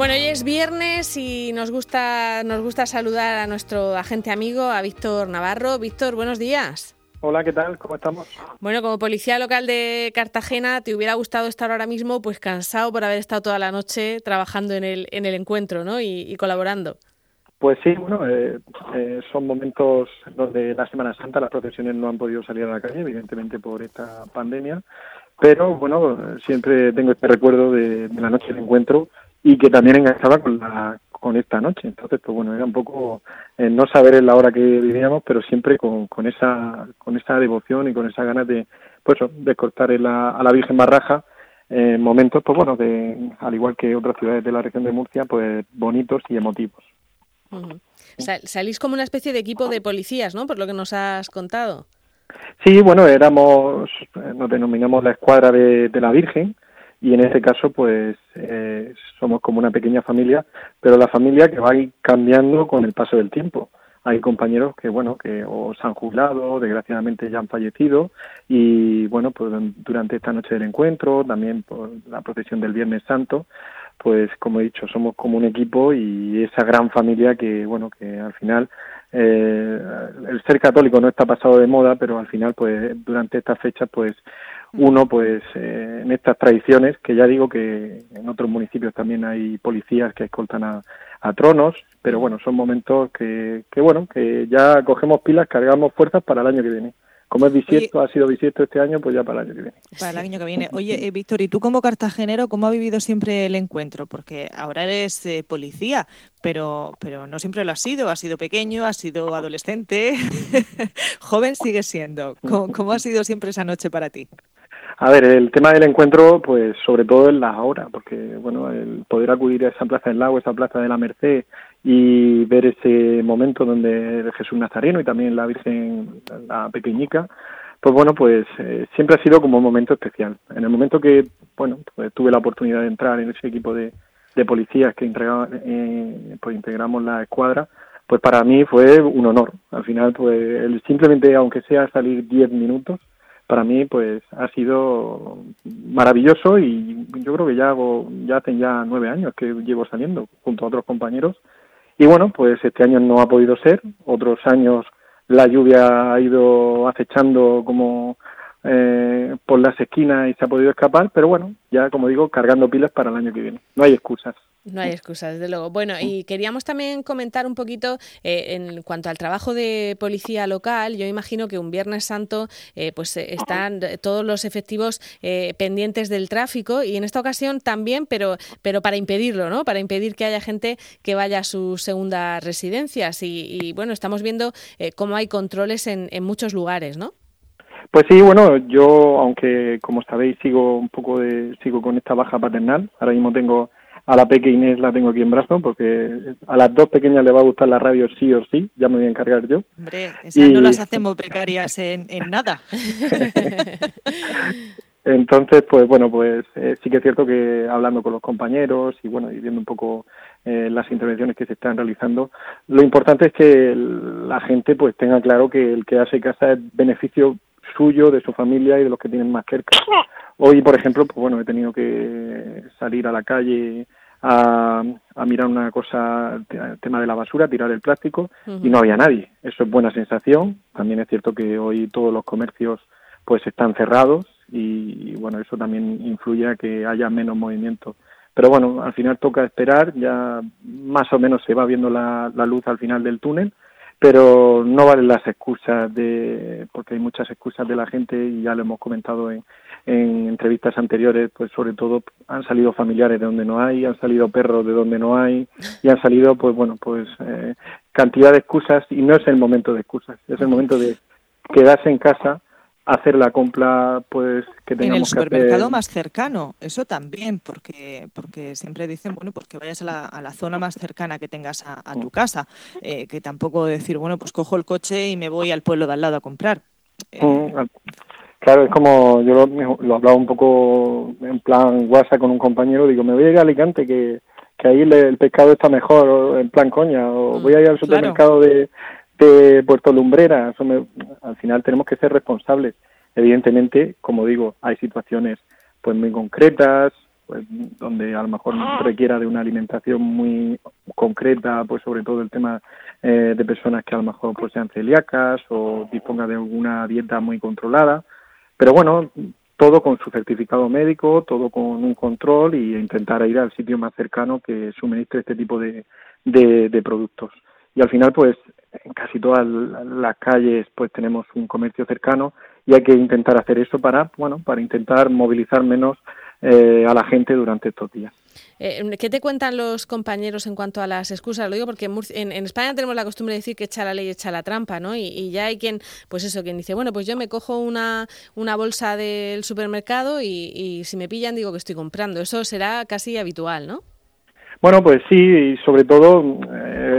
Bueno, hoy es viernes y nos gusta, nos gusta saludar a nuestro agente amigo, a Víctor Navarro. Víctor, buenos días. Hola, ¿qué tal? ¿Cómo estamos? Bueno, como policía local de Cartagena, ¿te hubiera gustado estar ahora mismo pues cansado por haber estado toda la noche trabajando en el, en el encuentro ¿no? y, colaborando? Pues sí, bueno, eh, eh, son momentos donde la Semana Santa las procesiones no han podido salir a la calle, evidentemente por esta pandemia, pero bueno, siempre tengo este recuerdo de, de la noche del encuentro y que también enganchaba con la con esta noche. Entonces, pues bueno, era un poco eh, no saber en la hora que vivíamos, pero siempre con, con esa con esa devoción y con esa ganas de pues de cortar la, a la Virgen Barraja en momentos, pues bueno, de al igual que otras ciudades de la región de Murcia, pues bonitos y emotivos. salís como una especie de equipo de policías, ¿no? Por lo que nos has contado. Sí, bueno, éramos, eh, nos denominamos la escuadra de, de la Virgen, y en este caso pues eh, somos como una pequeña familia, pero la familia que va cambiando con el paso del tiempo. Hay compañeros que bueno que o se han jubilado, desgraciadamente ya han fallecido y bueno pues durante esta noche del encuentro, también por la procesión del Viernes Santo, pues como he dicho somos como un equipo y esa gran familia que bueno que al final eh, el ser católico no está pasado de moda, pero al final pues durante estas fechas pues uno pues eh, en estas tradiciones que ya digo que en otros municipios también hay policías que escoltan a, tronos pero bueno son momentos que, que bueno que ya cogemos pilas cargamos fuerzas para el año que viene como es bisiesto, ha sido bisiesto este año, pues ya para el año que viene. Para el año que viene. Oye, eh, Víctor, ¿y tú como cartagenero, cómo ha vivido siempre el encuentro? Porque ahora eres eh, policía, pero, pero no siempre lo has sido. Has sido pequeño, has sido adolescente, joven sigue siendo. ¿Cómo, ha sido siempre esa noche para ti? A ver, el tema del encuentro, pues sobre todo en las horas, porque bueno, el poder acudir a esa plaza del lago, esa plaza de la Merced y ver ese momento donde Jesús Nazareno y también la Virgen, la pequeñica, pues bueno, pues eh, siempre ha sido como un momento especial. En el momento que, bueno, pues tuve la oportunidad de entrar en ese equipo de, de policías que eh, pues integramos la escuadra, pues para mí fue un honor. Al final, pues simplemente, aunque sea salir diez minutos, para mí pues ha sido maravilloso y yo creo que ya hago, ya hacen ya nueve años que llevo saliendo junto a otros compañeros. Y bueno pues este año no ha podido ser otros años la lluvia ha ido acechando como eh, por las esquinas y se ha podido escapar pero bueno ya como digo cargando pilas para el año que viene no hay excusas no hay excusas, desde luego. Bueno, y queríamos también comentar un poquito eh, en cuanto al trabajo de policía local. Yo imagino que un Viernes Santo eh, pues eh, están todos los efectivos pendientes del tráfico y en esta ocasión también, pero, pero para impedirlo, ¿no? Para impedir que haya gente que vaya a sus segundas residencias. Y, bueno, estamos viendo cómo hay controles en, en muchos lugares, ¿no? Pues sí, bueno, yo, aunque como sabéis, sigo un poco de, sigo con esta baja paternal. Ahora mismo tengo a la pequeña Inés la tengo aquí en brazo porque a las dos pequeñas le va a gustar la radio sí o sí, ya me voy a encargar yo. Hombre, esas no las hacemos precarias en, nada. Entonces, pues bueno, pues eh, sí que es cierto que hablando con los compañeros y bueno, y viendo un poco eh, las intervenciones que se están realizando, lo importante es que la gente pues tenga claro que el que hace casa es beneficio suyo, de su familia y de los que tienen más cerca. Hoy, por ejemplo, pues bueno, he tenido que salir a la calle a, mirar una cosa, el tema de la basura, tirar el plástico y no había nadie. Eso es buena sensación. También es cierto que hoy todos los comercios pues están cerrados y, bueno, eso también influye a que haya menos movimiento. Pero bueno, al final toca esperar, ya más o menos se va viendo la, la luz al final del túnel pero no valen las excusas de porque hay muchas excusas de la gente y ya lo hemos comentado en, en entrevistas anteriores pues sobre todo han salido familiares de donde no hay han salido perros de donde no hay y han salido pues bueno pues eh, cantidad de excusas y no es el momento de excusas es el momento de quedarse en casa hacer la compra pues que tengamos en el supermercado más cercano eso también porque porque siempre dicen bueno pues que vayas a la, a la zona más cercana que tengas a, tu mm. casa eh, que tampoco decir bueno pues cojo el coche y me voy al pueblo de al lado a comprar eh, mm, claro es como yo lo, lo hablaba un poco en plan WhatsApp con un compañero digo me voy a ir a Alicante que que ahí el, pescado está mejor en plan coña o mm, voy a ir al supermercado de de Puerto Lumbrera. al final tenemos que ser responsables. Evidentemente, como digo, hay situaciones pues muy concretas, pues donde a lo mejor requiera de una alimentación muy concreta, pues sobre todo el tema eh, de personas que a lo mejor pues sean celíacas o disponga de alguna dieta muy controlada. Pero bueno, todo con su certificado médico, todo con un control y intentar ir al sitio más cercano que suministre este tipo de, de productos. Y al final, pues en casi todas las calles pues tenemos un comercio cercano y hay que intentar hacer eso para bueno para intentar movilizar menos eh, a la gente durante estos días. Eh, ¿Qué te cuentan los compañeros en cuanto a las excusas? Lo digo porque en, España tenemos la costumbre de decir que echa la ley echa la trampa, ¿no? Y, ya hay quien, pues eso, quien dice, bueno, pues yo me cojo una, una bolsa del supermercado y, si me pillan digo que estoy comprando. Eso será casi habitual, ¿no? Bueno, pues sí, y sobre todo eh,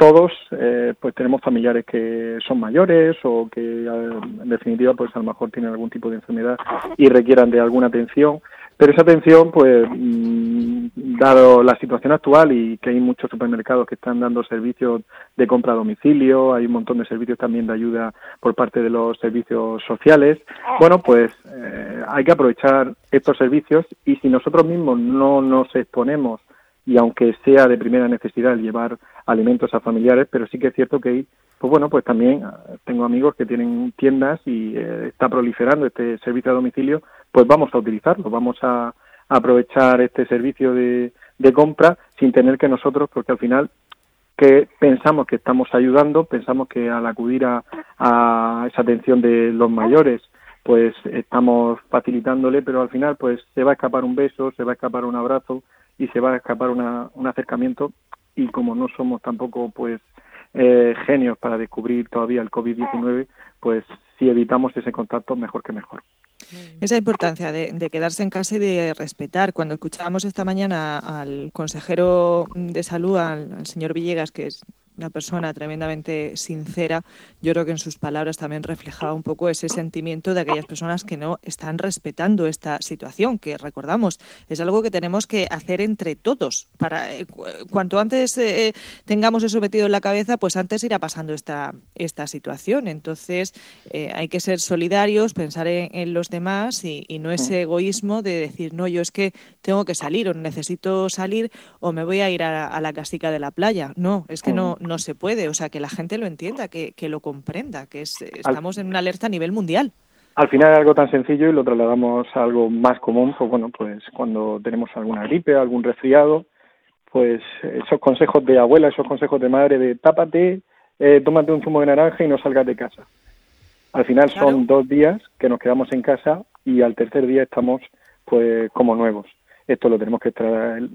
todos eh, pues tenemos familiares que son mayores o que en definitiva pues a lo mejor tienen algún tipo de enfermedad y requieran de alguna atención. Pero esa atención pues mm, dado la situación actual y que hay muchos supermercados que están dando servicios de compra a domicilio hay un montón de servicios también de ayuda por parte de los servicios sociales bueno pues eh, hay que aprovechar estos servicios y si nosotros mismos no nos exponemos y aunque sea de primera necesidad llevar alimentos a familiares, pero sí que es cierto que pues bueno, pues también eh, tengo amigos que tienen tiendas y eh, está proliferando este servicio a domicilio, pues vamos a utilizarlo, vamos a, aprovechar este servicio de, de compra sin tener que nosotros, porque al final que pensamos que estamos ayudando, pensamos que al acudir a, a, esa atención de los mayores, pues estamos facilitándole, pero al final pues se va a escapar un beso, se va a escapar un abrazo, y se va a escapar una, un acercamiento y como no somos tampoco pues eh, genios para descubrir todavía el COVID-19, pues si evitamos ese contacto, mejor que mejor. Esa importancia de, quedarse en casa y de respetar. Cuando escuchábamos esta mañana al consejero de salud, al señor Villegas, que es una persona tremendamente sincera, yo creo que en sus palabras también reflejaba un poco ese sentimiento de aquellas personas que no están respetando esta situación, que recordamos, es algo que tenemos que hacer entre todos. Para eh, cuanto antes eh, eh, tengamos eso metido en la cabeza, pues antes irá pasando esta, esta situación. Entonces hay que ser solidarios, pensar en, los demás y, no ese egoísmo de decir, no, yo es que tengo que salir o necesito salir o me voy a ir a, a la casica de la playa. No, es que no, no se puede. O sea, que la gente lo entienda, que, que lo comprenda, que es, estamos en una alerta a nivel mundial. Al final es algo tan sencillo y lo trasladamos a algo más común, pues bueno, pues cuando tenemos alguna gripe, algún resfriado, pues esos consejos de abuela, esos consejos de madre de tápate, eh, tómate un zumo de naranja y no salgas de casa. Al final son dos días que nos quedamos en casa y al tercer día estamos pues como nuevos esto lo tenemos que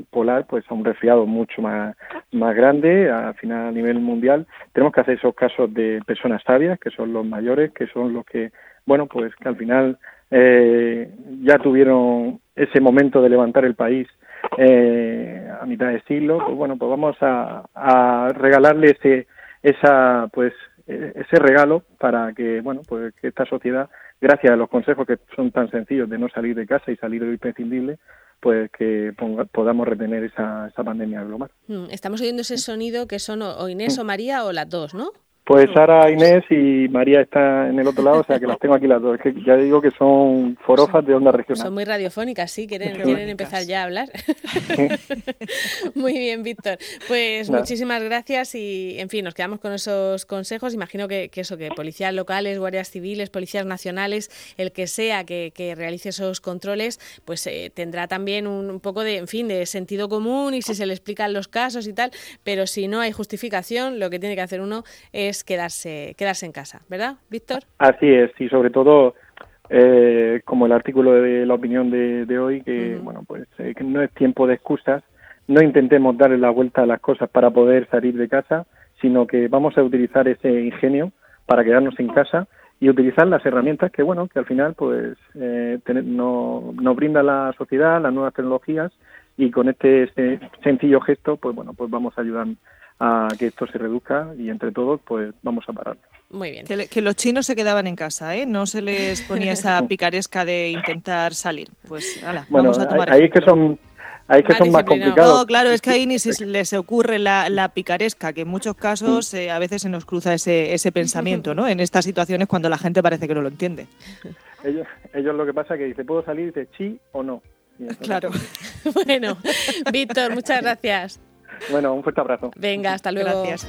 polar pues a un resfriado mucho más, más grande, al final a nivel mundial. Tenemos que hacer esos casos de personas sabias, que son los mayores, que son los que, bueno, pues que al final eh, ya tuvieron ese momento de levantar el país eh, a mitad de siglo, pues bueno, pues vamos a, a regalarle ese, esa, pues, e-, ese regalo para que, bueno, pues que esta sociedad, gracias a los consejos que son tan sencillos de no salir de casa y salir de lo imprescindible, pues que podamos retener esa, esa pandemia global. Mm, estamos oyendo ese sonido que son o Inés o María o las dos, ¿no? Pues Sara, Inés y María está en el otro lado, o sea que las tengo aquí las dos. Es que ya digo que son forofas de onda regional. Son muy radiofónicas, sí, quieren, quieren empezar ya a hablar. muy bien, Víctor. Pues muchísimas gracias y, en fin, nos quedamos con esos consejos. Imagino que, eso, que policías locales, guardias civiles, policías nacionales, el que sea que, realice esos controles, pues eh, tendrá también un, poco de, en fin, de sentido común y si se le explican los casos y tal, pero si no hay justificación, lo que tiene que hacer uno es quedarse, quedarse en casa, ¿verdad, Víctor? Así es, y sobre todo, eh, como el artículo de la opinión de, hoy, que, bueno, pues eh, que no es tiempo de excusas, no intentemos darle la vuelta a las cosas para poder salir de casa, sino que vamos a utilizar ese ingenio para quedarnos en casa y utilizar las herramientas que bueno que al final pues eh, no, nos brinda la sociedad las nuevas tecnologías y con este, este sencillo gesto pues bueno pues vamos a ayudar a que esto se reduzca y entre todos pues vamos a parar. Muy bien. Que, los chinos se quedaban en casa, ¿eh? No se les ponía esa picaresca de intentar salir. Pues, vamos a tomar. Ahí es que son ahí que son más complicados. No, claro, es que ahí ni se les ocurre la, la picaresca, que en muchos casos eh, a veces se nos cruza ese, ese pensamiento, ¿no? En estas situaciones cuando la gente parece que no lo entiende. Ellos, ellos lo que pasa es que dice, ¿puedo salir? de sí o no. claro. bueno, Víctor, muchas gracias. Bueno, un fuerte abrazo. Venga, hasta luego. Gracias.